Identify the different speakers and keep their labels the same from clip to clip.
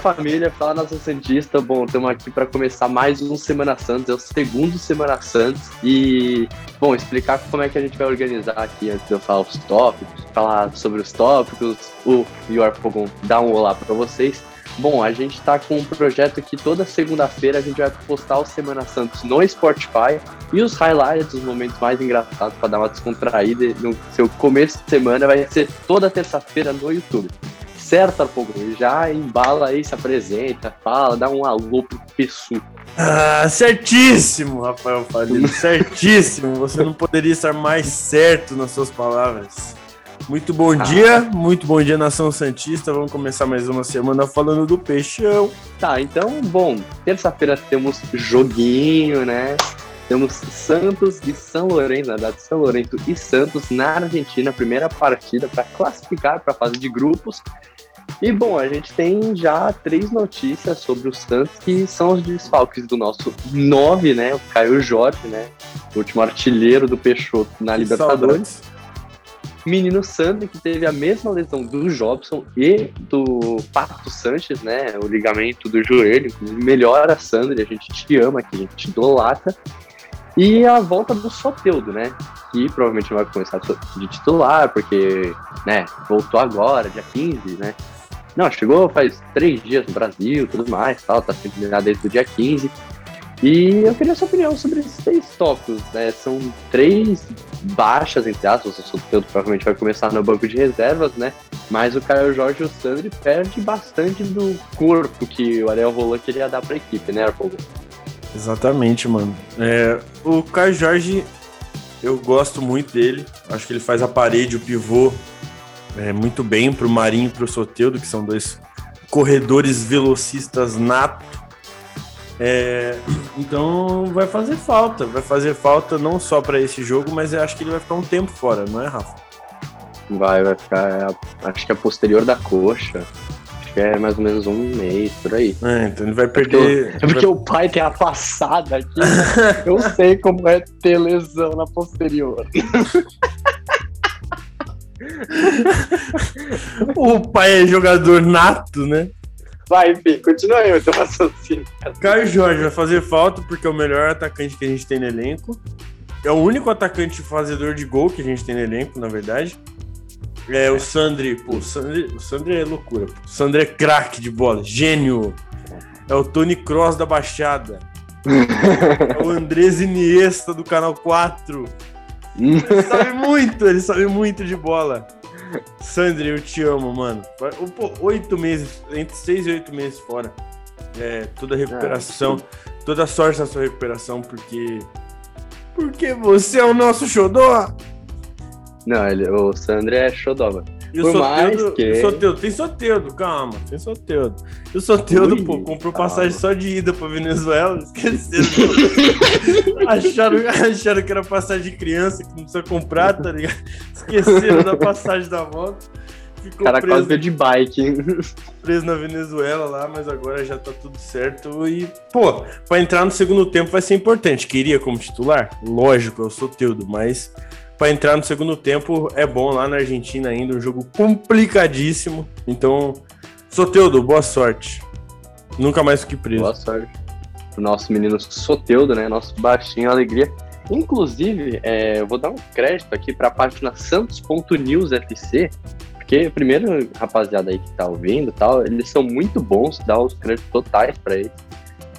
Speaker 1: Família, fala nossa Santista. Bom, estamos aqui para começar mais um Semana Santos, é o segundo Semana Santos. E, bom, explicar como é que a gente vai organizar aqui antes de eu falar os tópicos, falar sobre os tópicos, o York Pogon dar um olá para vocês. Bom, a gente está com um projeto que toda segunda-feira a gente vai postar o Semana Santos no Spotify e os highlights, os momentos mais engraçados para dar uma descontraída no seu começo de semana vai ser toda terça-feira no YouTube. Certo, Arpogo? Já embala aí, se apresenta, fala, dá um alô pro Pessu.
Speaker 2: Ah, certíssimo, Rafael Falino, certíssimo. Você não poderia estar mais certo nas suas palavras. Muito bom ah. dia, muito bom dia, Nação Santista. Vamos começar mais uma semana falando do Peixão.
Speaker 1: Tá, então, bom, terça-feira temos joguinho, né? Temos Santos e São Lourenço, na verdade, São Lourenço e Santos na Argentina, primeira partida para classificar para a fase de grupos. E bom, a gente tem já três notícias sobre o Santos, que são os desfalques do nosso nove, né? O Caio Jorge, né? O último artilheiro do Peixoto na que Libertadores. Saudades. Menino Sandro, que teve a mesma lesão do Jobson e do Pato Sanches, né? O ligamento do joelho. Melhora, Sandro, a gente te ama, que a gente te idolatra. E a volta do Soteudo, né? Que provavelmente vai começar de titular, porque, né, voltou agora, dia 15, né? Não, chegou faz três dias no Brasil, tudo mais, tal, tá sempre ligado desde o dia 15. E eu queria sua opinião sobre esses três tópicos, né? São três baixas, entre aspas, o Soteldo provavelmente vai começar no banco de reservas, né? Mas o Caio Jorge e o Sandri perde bastante do corpo que o Ariel Roland queria dar pra equipe, né, Arpogo?
Speaker 2: Exatamente, mano. É, o Caio Jorge, eu gosto muito dele. Acho que ele faz a parede, o pivô, é, muito bem pro Marinho e pro Soteldo, que são dois corredores velocistas nato é, então vai fazer falta, vai fazer falta não só para esse jogo, mas eu acho que ele vai ficar um tempo fora, não é, Rafa?
Speaker 1: Vai, vai ficar. É, acho que é posterior da coxa. Acho que é mais ou menos um mês por aí.
Speaker 2: É, então ele vai perder.
Speaker 1: É porque, é porque o pai tem a passada aqui. Né? eu sei como é ter lesão na posterior.
Speaker 2: o pai é jogador nato, né?
Speaker 1: Vai, enfim, continua aí o teu raciocínio.
Speaker 2: Caio Jorge vai fazer falta porque é o melhor atacante que a gente tem no elenco. É o único atacante fazedor de gol que a gente tem no elenco, na verdade. É, o Sandri, pô, o Sandri, o Sandri é loucura. Pô. O Sandri é craque de bola, gênio. É o Tony Cross da Baixada. é o Andrés Iniesta do Canal 4. Ele sabe muito, ele sabe muito de bola. Sandra, eu te amo, mano. Oito meses, entre seis e oito meses fora. É, toda a recuperação, ah, toda a sorte da sua recuperação, porque. Porque você é o nosso xodó!
Speaker 1: Não, ele, o Sandro é xodó, mano.
Speaker 2: E o Soteudo, que... Soteudo, tem Soteudo, calma, tem Soteudo. E o Soteudo, Ui, pô, comprou calma. passagem só de ida pra Venezuela, esqueceram. acharam, acharam que era passagem de criança, que não precisa comprar, tá ligado? Esqueceram da passagem da volta.
Speaker 1: Ficou cara preso, quase de bike.
Speaker 2: Preso na Venezuela lá, mas agora já tá tudo certo. E, pô, pra entrar no segundo tempo vai ser importante. Queria como titular? Lógico, eu sou Teudo, mas para entrar no segundo tempo é bom lá na Argentina ainda, um jogo complicadíssimo. Então, Soteudo, boa sorte. Nunca mais fique preso.
Speaker 1: Boa sorte. O nosso menino Soteudo, né? Nosso baixinho alegria. Inclusive, é, eu vou dar um crédito aqui para a página santos.newsfc, porque, primeiro, rapaziada aí que tá ouvindo tal, eles são muito bons, dá os créditos totais para eles.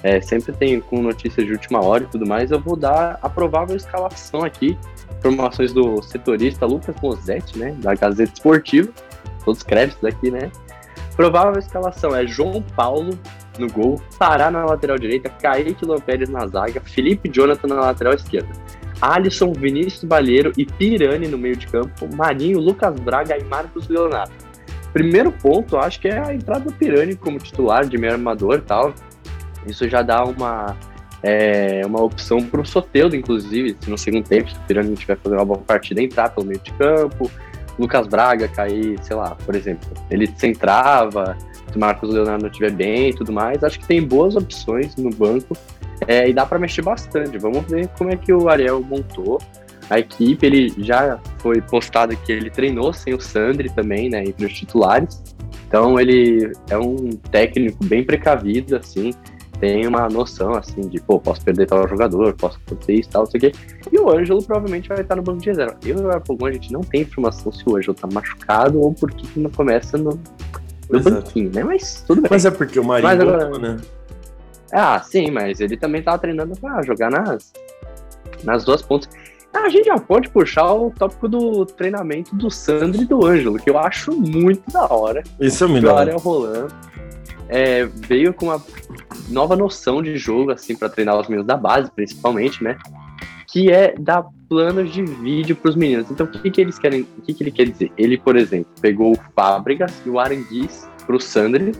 Speaker 1: É, sempre tem com notícias de última hora e tudo mais. Eu vou dar a provável escalação aqui informações do setorista Lucas Mosetti, né, da Gazeta Esportiva, todos os créditos aqui, né. Provável escalação é João Paulo no gol, Pará na lateral direita, Kaique Lampérez na zaga, Felipe Jonathan na lateral esquerda. Alisson, Vinícius Balheiro e Pirani no meio de campo, Marinho, Lucas Braga e Marcos Leonardo. Primeiro ponto, acho que é a entrada do Pirani como titular de meio armador e tal. Isso já dá uma é uma opção para o Soteudo, inclusive, se no segundo tempo, se o Pirani tiver fazendo uma boa partida, entrar pelo meio de campo, Lucas Braga cair, sei lá, por exemplo, ele centrava, se o Marcos Leonardo não estiver bem e tudo mais, acho que tem boas opções no banco é, e dá para mexer bastante. Vamos ver como é que o Ariel montou a equipe. Ele já foi postado que ele treinou sem o Sandri também, né, entre os titulares. Então ele é um técnico bem precavido, assim, tem uma noção, assim, de, pô, posso perder tal jogador, posso acontecer isso, tal, não sei o quê. E o Ângelo provavelmente vai estar no banco de reserva. Eu e o Arpogão, a gente não tem informação se o Ângelo tá machucado ou por que não começa no, no banquinho, né? Mas tudo bem.
Speaker 2: Mas é porque o Marinho agora... voltou, né?
Speaker 1: Ah, sim, mas ele também tava treinando pra jogar nas, nas duas pontas. Ah, a gente já pode puxar o tópico do treinamento do Sandro e do Ângelo, que eu acho muito da hora.
Speaker 2: Isso é melhor.
Speaker 1: O rolando. É, veio com uma nova noção de jogo, assim, para treinar os meninos da base, principalmente, né? Que é dar planos de vídeo para os meninos. Então, o que, que eles querem? O que, que ele quer dizer? Ele, por exemplo, pegou o Fábricas e o Aranguiz pro Sandri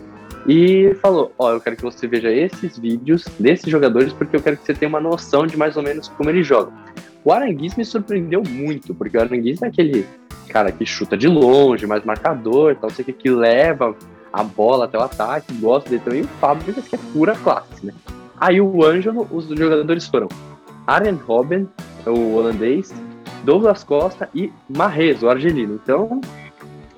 Speaker 1: e falou: Ó, oh, eu quero que você veja esses vídeos desses jogadores porque eu quero que você tenha uma noção de mais ou menos como eles jogam. O Aranguiz me surpreendeu muito, porque o Aranguiz é aquele cara que chuta de longe, mais marcador, tal, sei que, que leva a bola até o ataque, gosta dele também. O Fábricas, que é pura classe, né? Aí o Ângelo, os jogadores foram Arjen Robben, o holandês, Douglas Costa e Marrez, o argelino. Então,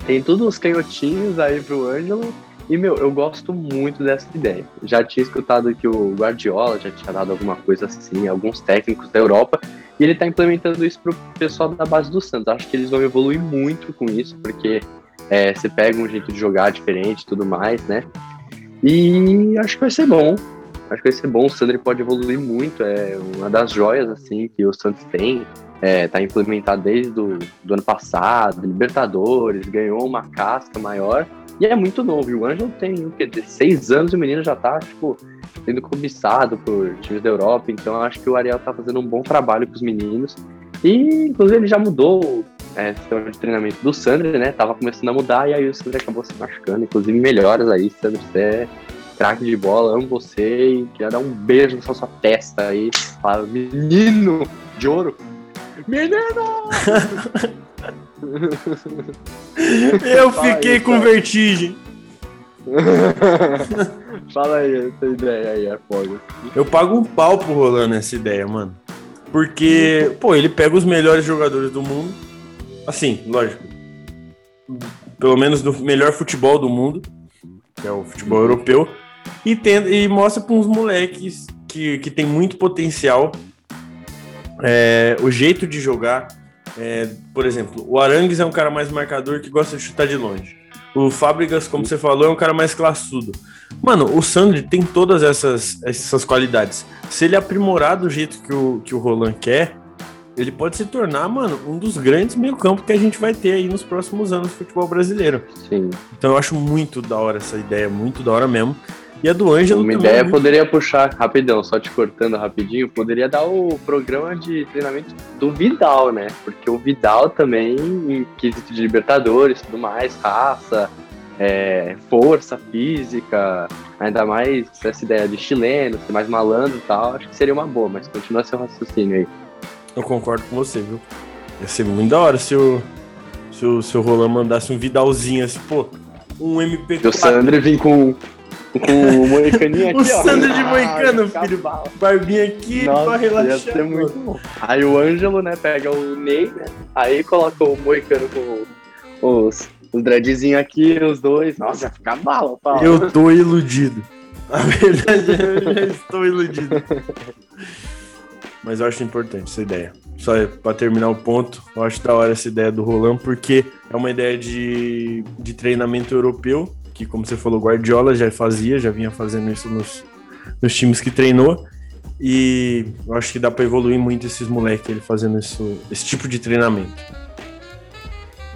Speaker 1: tem todos os canhotinhos aí pro Ângelo e, meu, eu gosto muito dessa ideia. Já tinha escutado que o Guardiola já tinha dado alguma coisa assim, alguns técnicos da Europa, e ele está implementando isso pro pessoal da base do Santos. Acho que eles vão evoluir muito com isso, porque é, você pega um jeito de jogar diferente e tudo mais, né? E acho que vai ser bom. Acho que vai ser bom. O Sandri pode evoluir muito. É uma das joias, assim, que o Santos tem. É, tá implementado desde do, do ano passado, Libertadores, ganhou uma casca maior. E é muito novo. E o Ângelo tem o quê? Seis anos e o menino já tá, tipo, sendo cobiçado por times da Europa. Então acho que o Ariel tá fazendo um bom trabalho com os meninos. E, inclusive, ele já mudou é, sistema de treinamento do Sandro, né? Tava começando a mudar e aí o Sandro acabou se machucando. Inclusive, melhoras aí, Sandro. Você é craque de bola, amo você e queria dar um beijo na sua testa aí. Fala, menino de ouro. Menino!
Speaker 2: Eu fiquei com vertigem.
Speaker 1: Fala aí, essa ideia aí, é foda.
Speaker 2: Eu pago um pau pro Rolando essa ideia, mano. Porque, pô, ele pega os melhores jogadores do mundo. Assim, lógico. Pelo menos no melhor futebol do mundo, que é o futebol europeu. E, tem, e mostra para uns moleques que, que tem muito potencial. É, o jeito de jogar é, por exemplo, o Arangues é um cara mais marcador que gosta de chutar de longe. O Fábricas, como você falou, é um cara mais classudo. Mano, o Sandri tem todas essas, essas qualidades. Se ele aprimorar do jeito que o, que o Roland quer, ele pode se tornar, mano, um dos grandes meio-campo que a gente vai ter aí nos próximos anos do futebol brasileiro.
Speaker 1: Sim.
Speaker 2: Então eu acho muito da hora essa ideia, muito da hora mesmo. E a do Ângelo
Speaker 1: Uma ideia muito... poderia puxar, rapidão, só te cortando rapidinho, poderia dar o programa de treinamento do Vidal, né? Porque o Vidal também, em quesito de Libertadores tudo mais, raça, é, força física, ainda mais essa ideia de chileno, ser mais malandro e tal, acho que seria uma boa, mas continua seu raciocínio aí.
Speaker 2: Eu concordo com você, viu? Ia ser muito da hora se o, se o, se o Roland mandasse um Vidalzinho assim, pô, um MP4.
Speaker 1: E o Sandro vir com com o moicaninho aqui,
Speaker 2: o ó. O Sandro de moicano, ah, filho. Barbinha aqui
Speaker 1: Nossa, pra relaxar. Ia ser muito bom. Aí o Ângelo, né, pega o Ney, né? Aí coloca o moicano com os, os dreadzinhos aqui, os dois. Nossa, fica bala, Paulo.
Speaker 2: Eu tô iludido. A verdade é eu já estou iludido. Mas eu acho importante essa ideia. Só para terminar o ponto, eu acho da hora essa ideia do Roland, porque é uma ideia de, de treinamento europeu que, como você falou, Guardiola já fazia, já vinha fazendo isso nos, nos times que treinou. E eu acho que dá para evoluir muito esses moleques ele fazendo isso, esse tipo de treinamento.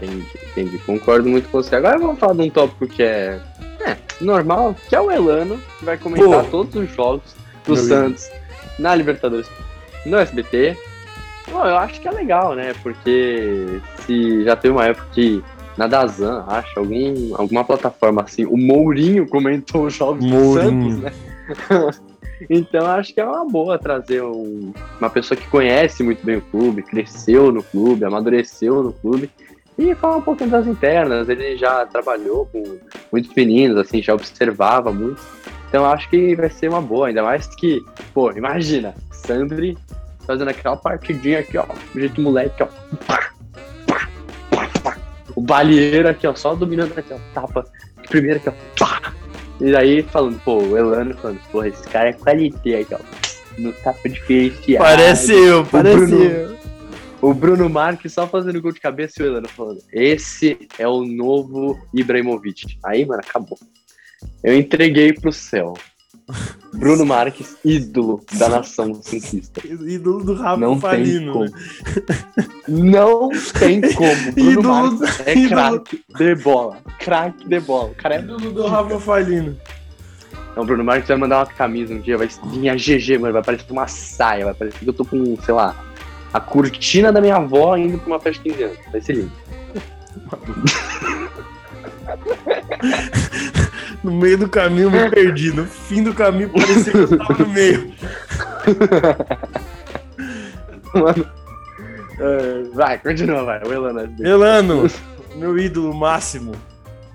Speaker 1: Entendi, entendi. Concordo muito com você. Agora vamos falar de um tópico que é, é normal, que é o Elano, que vai comentar Pô. todos os jogos do Santos na Libertadores no SBT. Bom, eu acho que é legal, né? Porque se já teve uma época que na Dazan, acho, algum, alguma plataforma assim. O Mourinho comentou os jogos Mourinho. do Santos, né? então acho que é uma boa trazer um, uma pessoa que conhece muito bem o clube, cresceu no clube, amadureceu no clube e falar um pouquinho das internas. Ele já trabalhou com muitos meninos, assim, já observava muito. Então acho que vai ser uma boa, ainda mais que, pô, imagina, Sandri fazendo aquela partidinha aqui, ó, do jeito moleque, ó. O balieiro aqui, ó, só dominando aqui, ó, tapa. primeiro aqui, ó. E aí falando, pô, o Elano falando, porra, esse cara é qualité aqui, ó. No tapa diferenciado.
Speaker 2: Parece eu, parece
Speaker 1: Bruno-. O Bruno Marques só fazendo gol de cabeça e o Elano falando, esse é o novo Ibrahimovic. Aí, mano, acabou. Eu entreguei pro céu. Bruno Marques, ídolo da nação cientista.
Speaker 2: Ídolo do Rafa
Speaker 1: Não tem
Speaker 2: Falino.
Speaker 1: como.
Speaker 2: né?
Speaker 1: Não tem como. Bruno
Speaker 2: Ídolo-
Speaker 1: Marques é craque de bola. Craque de bola. O cara é
Speaker 2: Ídolo do Rafa Falino.
Speaker 1: Então, Bruno Marques vai mandar uma camisa um dia, vai vir a GG, mano, vai parecer uma saia, vai parecer que eu tô com, sei lá, a cortina da minha avó indo pra uma festa de 15 anos. Vai ser lindo.
Speaker 2: No meio do caminho eu me perdi. No fim do caminho parecia que eu tava no meio.
Speaker 1: Mano. é, vai, continua, vai. O Elano.
Speaker 2: Elano, meu ídolo máximo.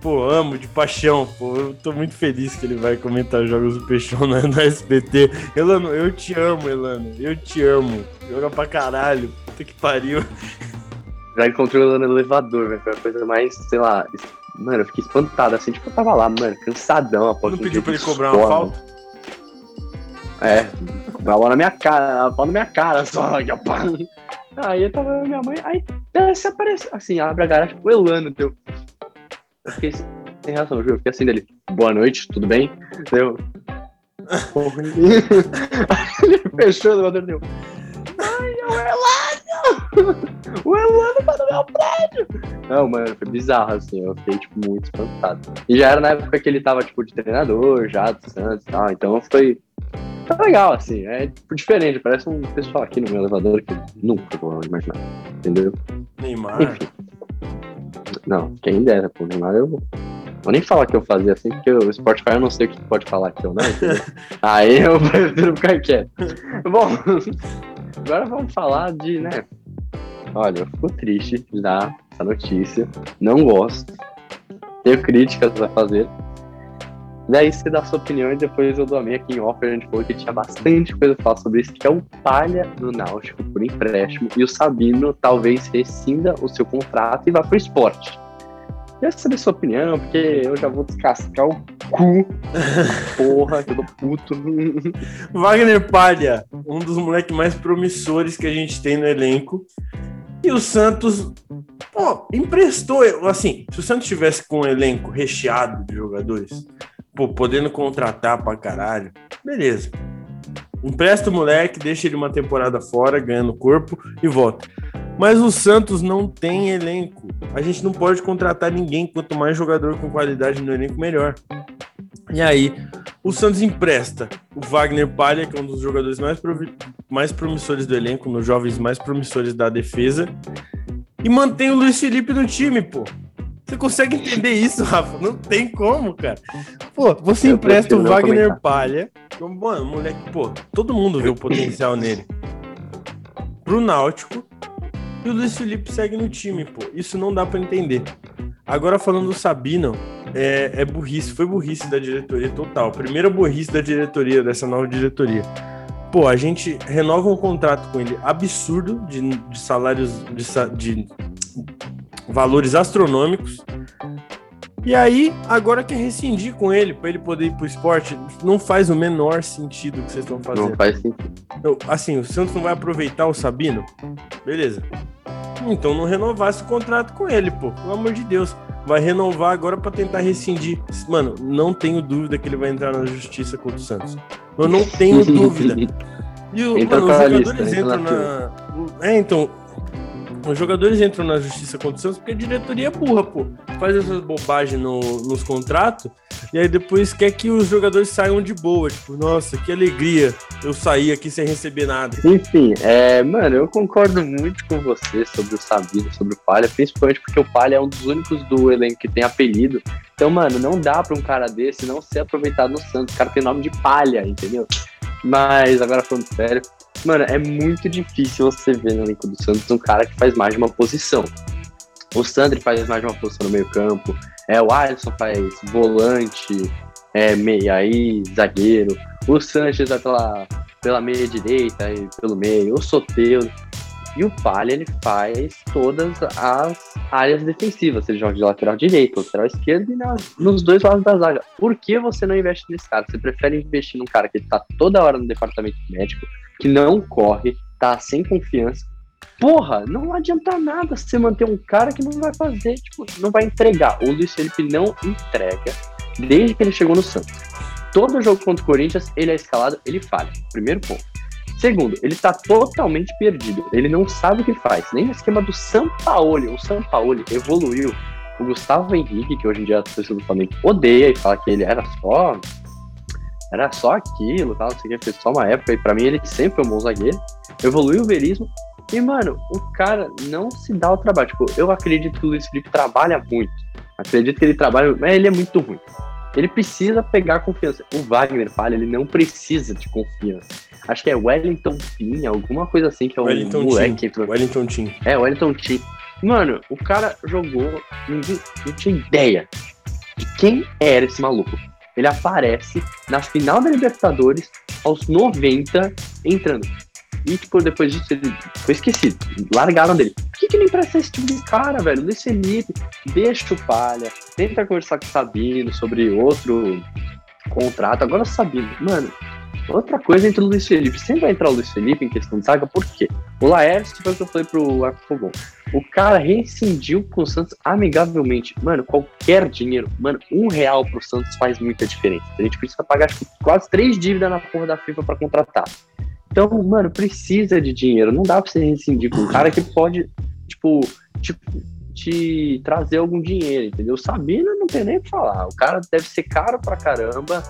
Speaker 2: Pô, amo de paixão, pô. Eu tô muito feliz que ele vai comentar jogos do Peixão na, na SBT. Elano, eu te amo, Elano. Eu te amo. Joga pra caralho. Puta que pariu.
Speaker 1: Já encontrei o Elano no elevador, velho. Foi a coisa mais, sei lá. Mano, eu fiquei espantado assim, tipo, eu tava lá, mano, cansadão após
Speaker 2: Não
Speaker 1: um
Speaker 2: pediu pra ele cobrar uma
Speaker 1: escola.
Speaker 2: falta?
Speaker 1: É, a bola na minha cara, a bola na minha cara só. Aí eu tava minha mãe, aí você aparece, assim, abre a garagem, o Elano deu. Eu fiquei sem reação, juro, eu fiquei assim dele. Boa noite, tudo bem? Deu. Ele fechou o elevador deu. O Elano tá no meu prédio! Não, mano, foi bizarro, assim, eu fiquei, tipo, muito espantado. E já era na época que ele tava, tipo, de treinador, já, do Santos e tal, então foi, Tá legal, assim, é tipo, diferente, parece um pessoal aqui no meu elevador que eu nunca vou imaginar, entendeu?
Speaker 2: Neymar.
Speaker 1: Enfim. Não, quem dera, pô, Neymar eu vou nem falar que eu fazia assim, porque o Spotify eu não sei o que pode falar aqui ou não, entendeu? Aí eu prefiro ficar quieto. Bom, agora vamos falar de, né? Olha, eu fico triste de dar essa notícia, não gosto, tenho críticas a fazer. Daí você dá a sua opinião e depois eu dou a minha aqui em off. A gente falou que tinha bastante coisa pra falar sobre isso, que é o Palha no Náutico por empréstimo e o Sabino talvez rescinda o seu contrato e vá pro esporte. Queria saber a sua opinião, porque eu já vou descascar o cu. Porra, que eu tô puto.
Speaker 2: Wagner Palha, um dos moleques mais promissores que a gente tem no elenco. E o Santos, pô, emprestou. Assim, se o Santos tivesse com um elenco recheado de jogadores, pô, podendo contratar pra caralho, beleza. Empresta o moleque, deixa ele uma temporada fora, ganhando corpo e volta. Mas o Santos não tem elenco. A gente não pode contratar ninguém. Quanto mais jogador com qualidade no elenco, melhor. E aí, o Santos empresta o Wagner Palha, que é um dos jogadores mais, mais promissores do elenco, um dos jovens mais promissores da defesa, e mantém o Luiz Felipe no time, pô. Você consegue entender isso, Rafa? Não tem como, cara. Pô, você
Speaker 1: Eu
Speaker 2: empresta o Wagner
Speaker 1: comentar.
Speaker 2: Palha, mano, moleque, pô, todo mundo vê o potencial nele. Pro Náutico, e o Luiz Felipe segue no time, pô. Isso não dá pra entender. Agora falando do Sabino, é, é burrice, foi burrice da diretoria total. Primeira burrice da diretoria, dessa nova diretoria. Pô, a gente renova um contrato com ele absurdo de, de salários, de, de valores astronômicos. E aí, agora quer rescindir com ele, pra ele poder ir pro esporte. Não faz o menor sentido o que vocês estão fazendo.
Speaker 1: Não faz sentido.
Speaker 2: Eu- assim, o Santos não vai aproveitar o Sabino? Beleza. Então não renovasse o contrato com ele, pô. Pelo amor de Deus. Vai renovar agora pra tentar rescindir. Mano, não tenho dúvida que ele vai entrar na justiça contra o Santos. Eu não tenho dúvida. E o, mano, os
Speaker 1: lista,
Speaker 2: jogadores
Speaker 1: entra
Speaker 2: entram
Speaker 1: na
Speaker 2: na. É, então. Os jogadores entram na justiça contra o Santos porque a diretoria é burra, pô. Faz essas bobagens no- nos contratos e aí depois quer que os jogadores saiam de boa. Tipo, nossa, que alegria eu sair aqui sem receber nada.
Speaker 1: Enfim, é, mano, eu concordo muito com você sobre o Sabino, sobre o Palha, principalmente porque o Palha é um dos únicos do elenco que tem apelido. Então, mano, não dá pra um cara desse não ser aproveitado no Santos. O cara tem nome de palha, entendeu? Mas, agora falando sério, mano, é muito difícil você ver no elenco do Santos um cara que faz mais de uma posição. O Sandri faz mais de uma posição no meio campo, é, o Alisson faz volante, é, meia aí, zagueiro. O Sanches vai pela, pela meia direita e pelo meio, o Soteldo. E o Palha, ele faz todas as áreas defensivas. Ele joga de lateral direito, lateral esquerdo e nas, nos dois lados da zaga. Por que você não investe nesse cara? Você prefere investir num cara que tá toda hora no departamento médico, que não corre, tá sem confiança. Porra, não adianta nada você manter um cara que não vai fazer, tipo, não vai entregar. O Luiz Felipe não entrega desde que ele chegou no Santos. Todo jogo contra o Corinthians, ele é escalado, ele falha. Primeiro ponto. Segundo, ele tá totalmente perdido. Ele não sabe o que faz. Nem no esquema do Sampaoli. O Sampaoli evoluiu. O Gustavo Henrique, que hoje em dia a torcida do Flamengo odeia e fala que ele era só. Era só aquilo, tal, não sei o que, fez só uma época. E pra mim ele sempre foi um bom zagueiro. Evoluiu o verismo. E, mano, o cara não se dá o trabalho. Tipo, eu acredito que o Luiz Felipe trabalha muito. Acredito que ele trabalha, mas ele é muito ruim. Ele precisa pegar confiança. O Wagner fala, ele não precisa de confiança. Acho que é Wellington Team, alguma coisa assim, que é um
Speaker 2: Wellington
Speaker 1: moleque.
Speaker 2: Wellington Team.
Speaker 1: É, Wellington Team. Mano, o cara jogou, ninguém não tinha ideia de quem era esse maluco. Ele aparece na final da Libertadores, aos 90, entrando. E, tipo, depois disso ele foi esquecido. Largaram dele. Por que, que não empresta esse tipo de cara, velho? Luiz Felipe, deixa o palha. Tenta conversar com o Sabino sobre outro contrato. Agora o Sabino, mano, outra coisa entre o Luiz Felipe. Sempre vai entrar o Luiz Felipe em questão de saga, por quê? O Laércio, foi o que eu falei pro Arco Fogão. O cara rescindiu com o Santos amigavelmente. Mano, qualquer dinheiro, mano, um real pro Santos faz muita diferença. A gente precisa pagar quase três dívidas na porra da FIFA para contratar. Então, mano, precisa de dinheiro. Não dá pra você rescindir com um cara que pode, tipo, tipo, te trazer algum dinheiro, entendeu? Sabina não tem nem o que falar. O cara deve ser caro pra caramba.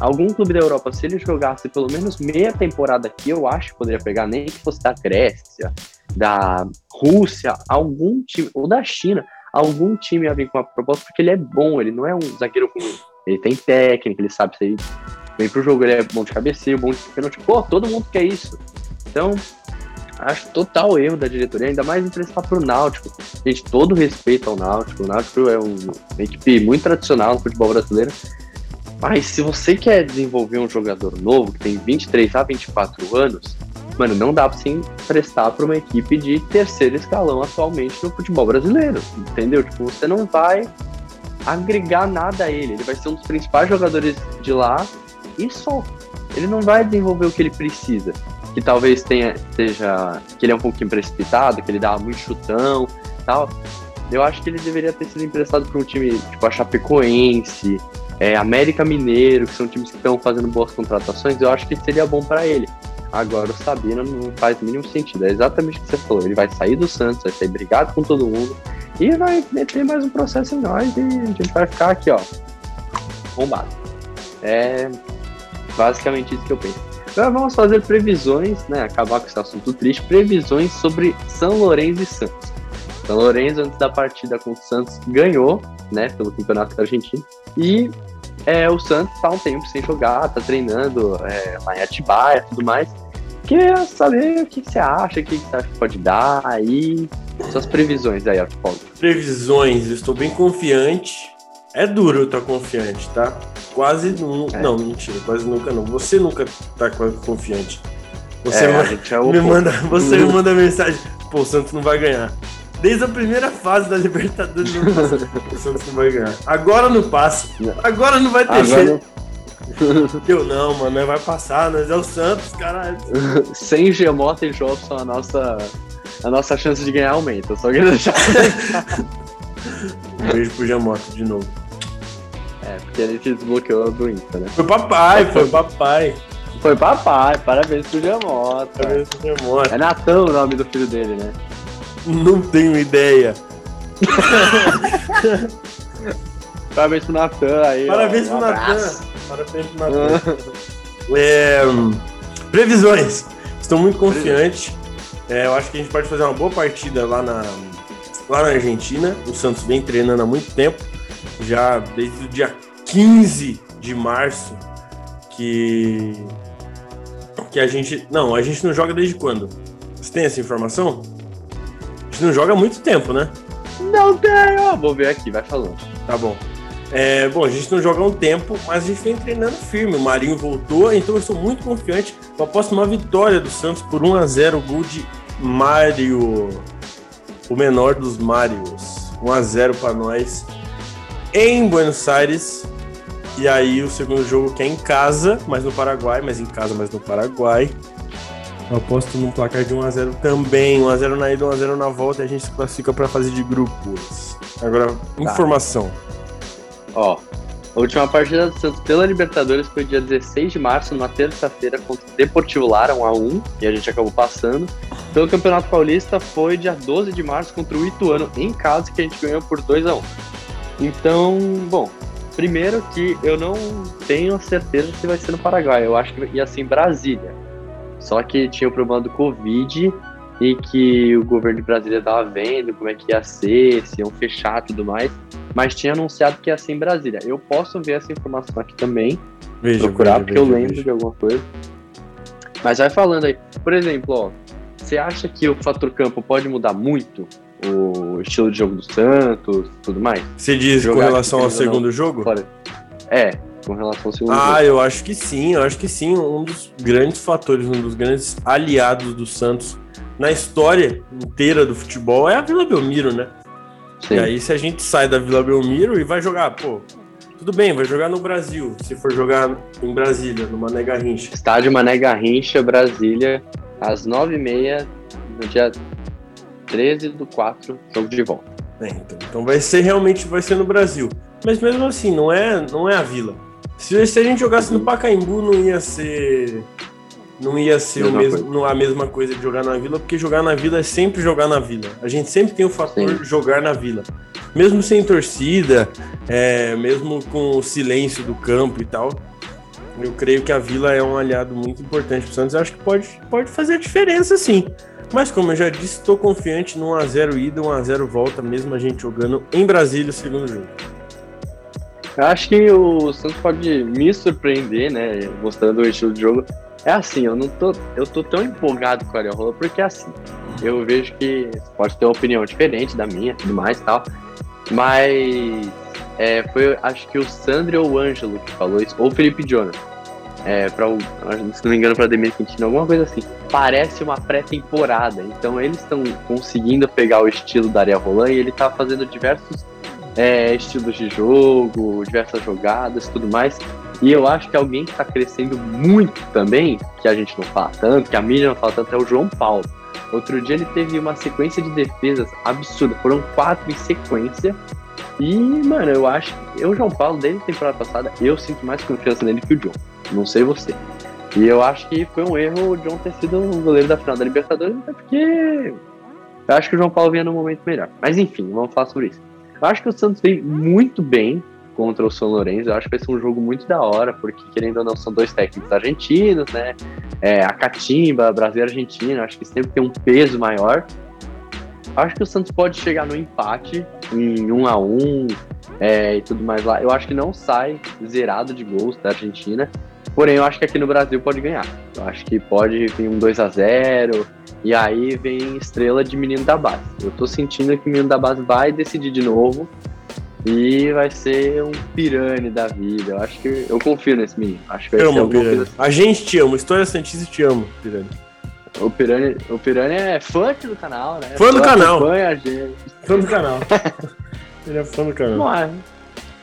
Speaker 1: Algum clube da Europa, se ele jogasse pelo menos meia temporada aqui, eu acho que poderia pegar, nem que fosse da Grécia, da Rússia, algum time, ou da China, algum time ia vir com uma proposta, porque ele é bom, ele não é um zagueiro ruim. Ele tem técnica, ele sabe sair vem pro jogo, ele é bom de cabeceio, bom de pênalti. Pô, todo mundo quer isso. Então, acho total erro da diretoria, ainda mais emprestar pro Náutico. Gente, todo respeito ao Náutico. O Náutico é uma equipe muito tradicional no futebol brasileiro. Mas se você quer desenvolver um jogador novo, que tem 23 a 24 anos, mano, não dá pra você emprestar pra uma equipe de terceiro escalão atualmente no futebol brasileiro. Entendeu? Tipo, você não vai agregar nada a ele. Ele vai ser um dos principais jogadores de lá e só. Ele não vai desenvolver o que ele precisa. Que talvez tenha, seja. que ele é um pouquinho precipitado, que ele dá muito chutão tal. Eu acho que ele deveria ter sido emprestado para um time tipo a Chapecoense, é, América Mineiro, que são times que estão fazendo boas contratações. Eu acho que seria bom para ele. Agora o Sabino não faz o mínimo sentido. É exatamente o que você falou. Ele vai sair do Santos, vai sair brigado com todo mundo e vai meter mais um processo em nós e a gente vai ficar aqui, ó, bombado. É, Basicamente isso que eu penso. Agora vamos fazer previsões, né? Acabar com esse assunto triste. Previsões sobre São Lourenço e Santos. São Lourenço, antes da partida com o Santos, ganhou, né? Pelo Campeonato Argentino. E é, o Santos está um tempo sem jogar, tá treinando é, lá em Atibaia e tudo mais. Queria saber o que, você acha, o que, você acha que pode dar aí. Suas previsões aí, Arthur
Speaker 2: Previsões, estou bem confiante é duro eu estar confiante, tá? Quase nunca. É. Não, mentira, quase nunca não. Você nunca tá confiante. Você, é, é me manda, você me manda mensagem, pô, o Santos não vai ganhar. Desde a primeira fase da Libertadores, o Santos não vai ganhar. Agora não passa. Agora não vai ter jeito. Eu não, mano, vai passar, nós é o Santos, caralho.
Speaker 1: Sem Gemota e Jobson, a nossa, a nossa chance de ganhar aumenta. Só queria deixar.
Speaker 2: Um beijo pro Jamoto de novo.
Speaker 1: É, porque ele te desbloqueou do Insta, né?
Speaker 2: Foi papai, foi papai.
Speaker 1: Foi papai, parabéns pro Jamoto. Parabéns pro Jamoto. É Natan o nome do filho dele, né?
Speaker 2: Não tenho ideia.
Speaker 1: parabéns pro Natan aí.
Speaker 2: Parabéns ó, um pro Natan. Parabéns pro Natan. é, previsões. Estou muito confiante. É, eu acho que a gente pode fazer uma boa partida lá na, lá na Argentina. O Santos vem treinando há muito tempo, já desde o dia 15 de março, que que a gente, não, a gente não joga desde quando? Você tem essa informação? A gente não joga há muito tempo, né?
Speaker 1: Não tenho. Vou ver aqui, vai falando.
Speaker 2: Tá bom. É, bom, a gente não joga há um tempo, mas a gente vem treinando firme. O Marinho voltou, então eu sou muito confiante. Eu aposto uma vitória do Santos por 1 a 0 gol de Mário o menor dos Marios. 1x0 para nós em Buenos Aires. E aí o segundo jogo que é em casa, mas no Paraguai, mas em casa, mas no Paraguai. Eu aposto num placar de 1x0 também. 1x0 na ida, 1x0 na volta e a gente se classifica para fase de grupos. Agora, tá. informação.
Speaker 1: Ó, a última partida do Santos pela Libertadores foi dia 16 de março, numa terça-feira, contra o Deportivo Lara, 1x1, e a gente acabou passando. Pelo Campeonato Paulista foi dia 12 de março contra o Ituano, em casa, que a gente ganhou por 2x1. Então, bom, primeiro que eu não tenho certeza se vai ser no Paraguai, eu acho que ia ser em Brasília. Só que tinha o problema do Covid e que o governo de Brasília estava vendo como é que ia ser, se iam fechar e tudo mais. Mas tinha anunciado que ia ser em Brasília. Eu posso ver essa informação aqui também. Veja, procurar, veja, porque veja, eu lembro de alguma coisa. Mas vai falando aí. Por exemplo, ó, você acha que o fator campo pode mudar muito? O estilo de jogo do Santos tudo mais?
Speaker 2: Você diz Jogar com relação ao segundo jogo?
Speaker 1: Fora. É, com relação ao segundo
Speaker 2: ah,
Speaker 1: jogo.
Speaker 2: eu acho que sim, eu acho que sim. Um dos grandes fatores, um dos grandes aliados do Santos na história inteira do futebol é a Vila Belmiro, né? Sim. E aí, se a gente sai da Vila Belmiro e vai jogar, pô, tudo bem, vai jogar no Brasil. Se for jogar em Brasília, no Mané Garrincha.
Speaker 1: Estádio Mané Garrincha, Brasília, às 9h30, no dia 13 do 4, jogo de volta.
Speaker 2: É, então, então vai ser realmente vai ser no Brasil. Mas mesmo assim, não é, não é a Vila. Se, se a gente jogasse no Pacaembu, não ia ser. Não ia ser o mesmo, a mesma coisa de jogar na vila, porque jogar na vila é sempre jogar na vila. A gente sempre tem o fator Sim. jogar na vila. Mesmo sem torcida, é, mesmo com o silêncio do campo e tal, eu creio que a vila é um aliado muito importante para o Santos. Eu acho que pode, pode fazer a diferença sim. Mas como eu já disse, estou confiante no 1x0 ida, 1x0 volta, mesmo a gente jogando em Brasília o segundo jogo.
Speaker 1: Eu acho que o Santos pode me surpreender, né? Mostrando o estilo de jogo. É assim, eu não tô. Eu tô tão empolgado com a Rola, porque é assim, eu vejo que pode ter uma opinião diferente da minha tudo mais tal. Mas é, foi, acho que o Sandro ou o Ângelo que falou isso, ou o Felipe Jonas. É, pra, se não me engano, para Demir Quintino, alguma coisa assim. Parece uma pré-temporada. Então eles estão conseguindo pegar o estilo da Aria Roland e ele tá fazendo diversos é, estilos de jogo, diversas jogadas tudo mais. E eu acho que alguém que está crescendo muito também, que a gente não fala tanto, que a mídia não fala tanto, é o João Paulo. Outro dia ele teve uma sequência de defesas absurda, foram quatro em sequência. E, mano, eu acho que o João Paulo, desde a temporada passada, eu sinto mais confiança nele que o John. Não sei você. E eu acho que foi um erro o John ter sido o goleiro da final da Libertadores, até porque eu acho que o João Paulo vinha num momento melhor. Mas enfim, vamos falar sobre isso. Eu acho que o Santos veio muito bem contra o São Lourenço. Eu acho que vai ser um jogo muito da hora, porque querendo ou não, são dois técnicos argentinos, né? É, a Catimba, Brasil e Argentina, acho que sempre tem um peso maior. Eu acho que o Santos pode chegar no empate em um a um é, e tudo mais lá. Eu acho que não sai zerado de gols da Argentina. Porém, eu acho que aqui no Brasil pode ganhar. Eu acho que pode vir um 2 a 0 e aí vem estrela de menino da base. Eu tô sentindo que o menino da base vai decidir de novo e vai ser um pirane da vida. Eu acho que eu confio nesse menino. Acho que vai
Speaker 2: amo, ser Assim. A gente te ama, História Santista te ama, Pirani.
Speaker 1: O Pirani, o Pirani é fã do canal, né?
Speaker 2: Fã do canal.
Speaker 1: Fã, gente.
Speaker 2: fã do canal. Ele é fã do canal.
Speaker 1: Mas,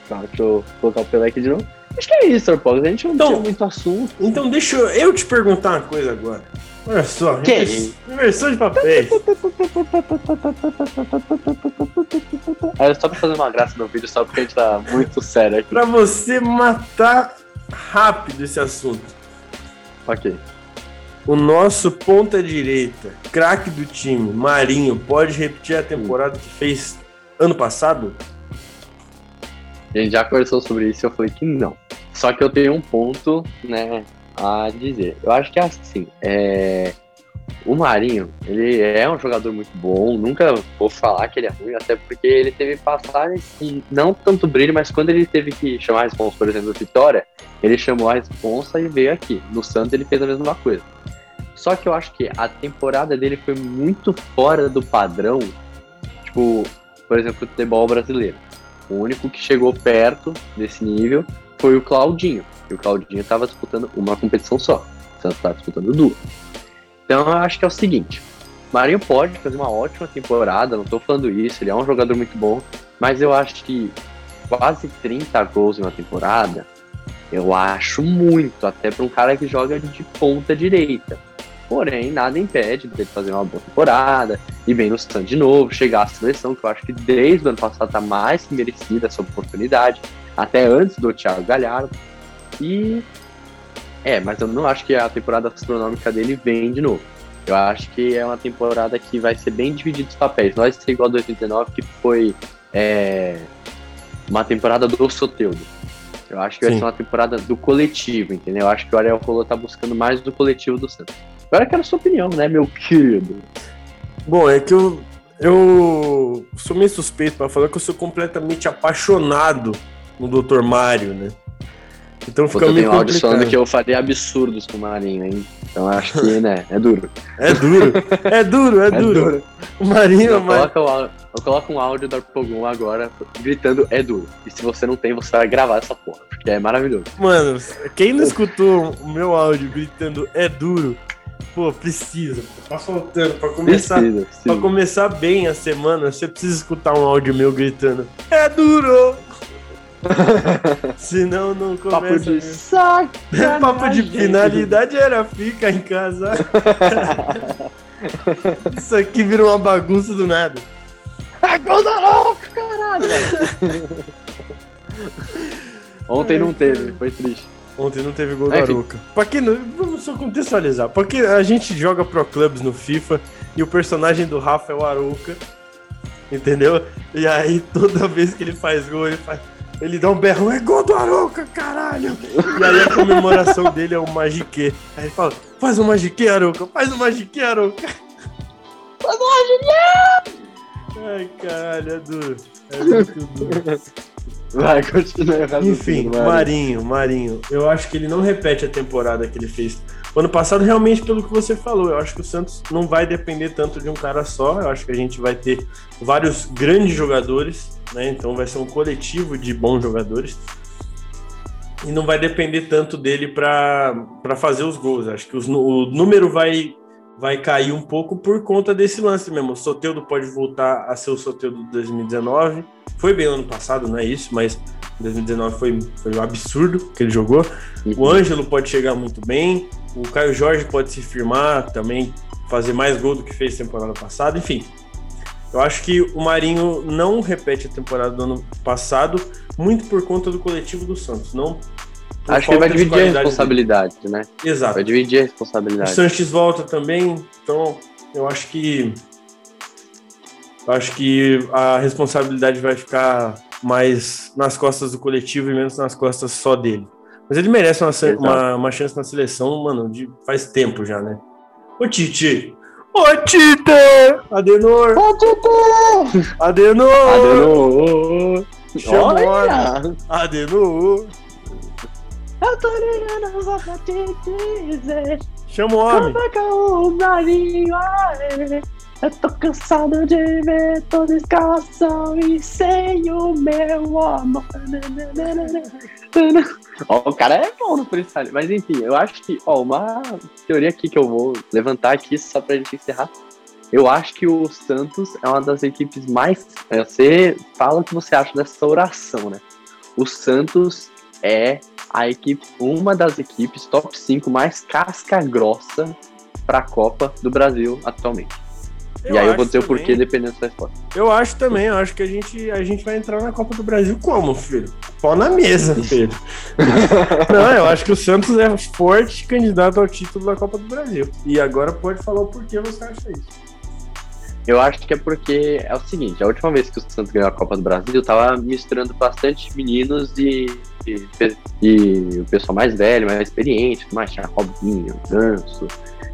Speaker 1: tá, deixa eu colocar o Pelé aqui de novo. Acho que é isso, Arpog. A gente não então, muito assunto.
Speaker 2: Então deixa eu, eu te perguntar uma coisa agora. Olha só, que inversão de papéis.
Speaker 1: Era só pra fazer uma graça no vídeo, só porque a gente tá muito sério aqui.
Speaker 2: Pra você matar rápido esse assunto.
Speaker 1: Ok.
Speaker 2: O nosso ponta direita, craque do time, Marinho, pode repetir a temporada que fez ano passado?
Speaker 1: A gente já conversou sobre isso e eu falei que não. Só que eu tenho um ponto, né, a dizer. Eu acho que é assim, é... o Marinho, ele é um jogador muito bom, nunca vou falar que ele é ruim, até porque ele teve passagens com não tanto brilho, mas quando ele teve que chamar a responsa, por exemplo, Vitória, ele chamou a responsa e veio aqui. No Santos ele fez a mesma coisa. Só que eu acho que a temporada dele foi muito fora do padrão, tipo, por exemplo, o futebol brasileiro. O único que chegou perto desse nível foi o Claudinho. E o Claudinho estava disputando uma competição só. O Santos estava disputando duas. Então eu acho que é o seguinte: Marinho pode fazer uma ótima temporada, não tô falando isso, ele é um jogador muito bom, mas eu acho que quase 30 gols em uma temporada, eu acho muito, até para um cara que joga de ponta direita. Porém, nada impede dele fazer uma boa temporada, ir bem no stand de novo, chegar à seleção, que eu acho que desde o ano passado está mais que merecida essa oportunidade, até antes do Thiago Galhardo. E. É, mas eu não acho que a temporada astronômica dele vem de novo. Eu acho que é uma temporada que vai ser bem dividida os papéis. Não vai ser igual a 2019, que foi é, uma temporada do Soteudo. Eu acho que Sim. vai ser uma temporada do coletivo, entendeu? Eu acho que o Ariel Colo tá buscando mais do coletivo do Santos. Agora quero a sua opinião, né, meu querido?
Speaker 2: Bom, é que eu, eu sou meio suspeito para falar que eu sou completamente apaixonado no Dr. Mário, né?
Speaker 1: Então fica meio complicado. áudio falando que eu faria absurdos com o Marinho, hein? Então acho que, né, é duro.
Speaker 2: É duro, é duro, é, é duro. duro. O Marinho,
Speaker 1: eu, coloco, eu coloco um áudio do Arpogum agora gritando é duro. E se você não tem, você vai gravar essa porra, porque é maravilhoso.
Speaker 2: Mano, quem não escutou o meu áudio gritando é duro, Pô, precisa. Tá faltando. Pra começar, precisa, precisa. Pra começar bem a semana, você precisa escutar um áudio meu gritando. É duro! Senão não começa.
Speaker 1: Papo de.
Speaker 2: Papo de finalidade era fica em casa. Isso aqui virou uma bagunça do nada.
Speaker 1: É gol da louca, caralho! Ontem não teve, foi triste.
Speaker 2: Ontem não teve gol é, do Aruca. Pra que não, vamos só contextualizar. Porque a gente joga Pro Clubs no FIFA e o personagem do Rafa é o Aruca. Entendeu? E aí toda vez que ele faz gol, ele faz. Ele dá um berro, é gol do Aruca, caralho! E aí a comemoração dele é o Magique. Aí ele fala, faz o um Magique, Aruca, faz o um Magique, Aruca.
Speaker 1: Faz o um Magique!
Speaker 2: Ai, caralho, é duro. É muito duro.
Speaker 1: Vai, continua.
Speaker 2: Enfim, Marinho, Marinho. Eu acho que ele não repete a temporada que ele fez. O ano passado, realmente, pelo que você falou, eu acho que o Santos não vai depender tanto de um cara só. Eu acho que a gente vai ter vários grandes jogadores, né? Então vai ser um coletivo de bons jogadores. E não vai depender tanto dele para fazer os gols. Acho que os, o número vai vai cair um pouco por conta desse lance mesmo. O Soteudo pode voltar a ser o Soteudo de 2019. Foi bem ano passado, não é isso, mas 2019 foi, foi um absurdo que ele jogou. O Ângelo pode chegar muito bem. O Caio Jorge pode se firmar também, fazer mais gol do que fez temporada passada. Enfim, eu acho que o Marinho não repete a temporada do ano passado, muito por conta do coletivo do Santos, não
Speaker 1: Acho que ele vai dividir a responsabilidade, né?
Speaker 2: Exato.
Speaker 1: Vai dividir a responsabilidade.
Speaker 2: O Sanches volta também, então eu acho que eu acho que a responsabilidade vai ficar mais nas costas do coletivo e menos nas costas só dele. Mas ele merece uma, uma, uma, chance na seleção, mano, de faz tempo já, né? Ô Tite! Ô Tite! Adenor!
Speaker 1: Ô Tite!
Speaker 2: Adenor!
Speaker 1: Adenor!
Speaker 2: Chama Adenor!
Speaker 1: Eu tô ligando só pra te dizer.
Speaker 2: Chama o homem.
Speaker 1: Como é que é o Marinho? Eu tô cansado de ver toda escalação e sem o meu amor. Ó, o cara é bom no freestyle, mas enfim, eu acho que, ó, uma teoria aqui que eu vou levantar aqui só pra gente encerrar. Eu acho que o Santos é uma das equipes mais. Você fala o que você acha dessa oração, né? O Santos é a equipe, uma das equipes top 5 mais casca grossa para a Copa do Brasil atualmente. Eu e aí eu vou dizer o porquê dependendo da resposta.
Speaker 2: Eu acho também, eu acho que a gente, a gente vai entrar na Copa do Brasil como, filho? Pó na mesa, filho. Não, eu acho que o Santos é forte candidato ao título da Copa do Brasil. E agora pode falar o porquê você acha isso.
Speaker 1: Eu acho que é porque é o seguinte, a última vez que o Santos ganhou a Copa do Brasil, tava misturando bastante meninos e, e, e o pessoal mais velho, mais experiente, mais tinha Robinho, Ganso,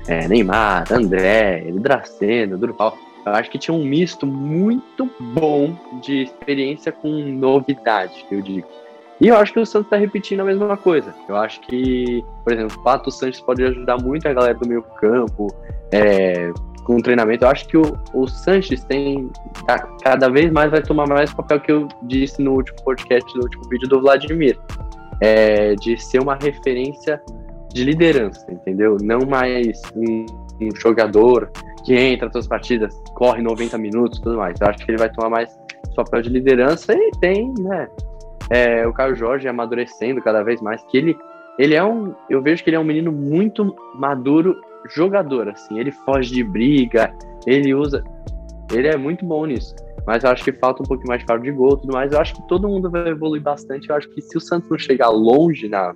Speaker 1: é, Neymar, André, Draceno, Durval. Eu acho que tinha um misto muito bom de experiência com novidade, eu digo. E eu acho que o Santos está repetindo a mesma coisa. Eu acho que, por exemplo, o Pato Santos pode ajudar muito a galera do meio campo, é, com o treinamento. Eu acho que o, o Sanches tem cada vez mais vai tomar mais papel que eu disse no último podcast, no último vídeo do Vladimir, é, de ser uma referência de liderança, entendeu? Não mais um, um jogador que entra todas as partidas, corre 90 minutos tudo mais. Eu acho que ele vai tomar mais papel de liderança e tem, né? É, o Caio Jorge amadurecendo cada vez mais, que ele, ele é um. Eu vejo que ele é um menino muito maduro jogador, assim. Ele foge de briga, ele usa. Ele é muito bom nisso. Mas eu acho que falta um pouquinho mais de faro de gol e tudo mais. Eu acho que todo mundo vai evoluir bastante. Eu acho que se o Santos não chegar longe na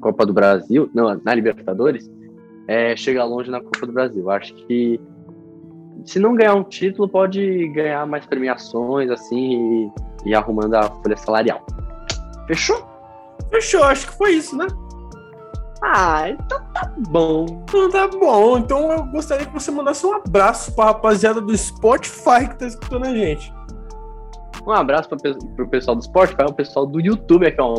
Speaker 1: Copa do Brasil, não, na Libertadores, é, chegar longe na Copa do Brasil. Acho que se não ganhar um título, pode ganhar mais premiações, assim, e, e arrumando a folha salarial. Fechou?
Speaker 2: Fechou, acho que foi isso, né?
Speaker 1: Ah, então tá bom.
Speaker 2: Então tá bom. Então eu gostaria que você mandasse um abraço pra rapaziada do Spotify que tá escutando a gente.
Speaker 1: Um abraço pra, pro pessoal do Spotify, o pessoal do YouTube aqui, ó.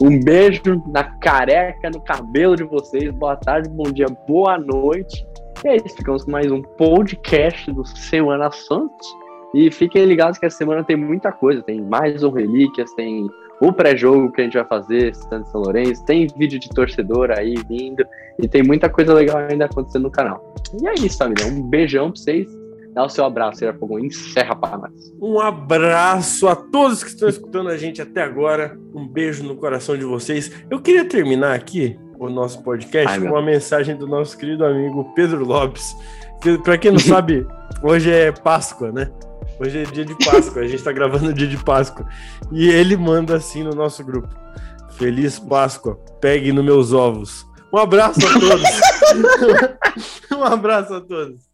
Speaker 1: Um beijo na careca, no cabelo de vocês. Boa tarde, bom dia, boa noite. E é isso, ficamos com mais um podcast do Semana Santos. E fiquem ligados que essa semana tem muita coisa. Tem mais um Relíquias, tem o pré-jogo que a gente vai fazer, Santos São Lourenço, tem vídeo de torcedor aí vindo. E tem muita coisa legal ainda acontecendo no canal. E é isso, família. Um beijão pra vocês. Dá o seu abraço, Fogão. Encerra para nós.
Speaker 2: Um abraço a todos que estão escutando a gente até agora. Um beijo no coração de vocês. Eu queria terminar aqui o nosso podcast Ai, com uma mensagem do nosso querido amigo Pedro Lopes. Que, para quem não sabe, hoje é Páscoa, né? Hoje é dia de Páscoa, a gente tá gravando dia de Páscoa. E ele manda assim no nosso grupo: Feliz Páscoa, pegue nos meus ovos. Um abraço a todos. um abraço a todos.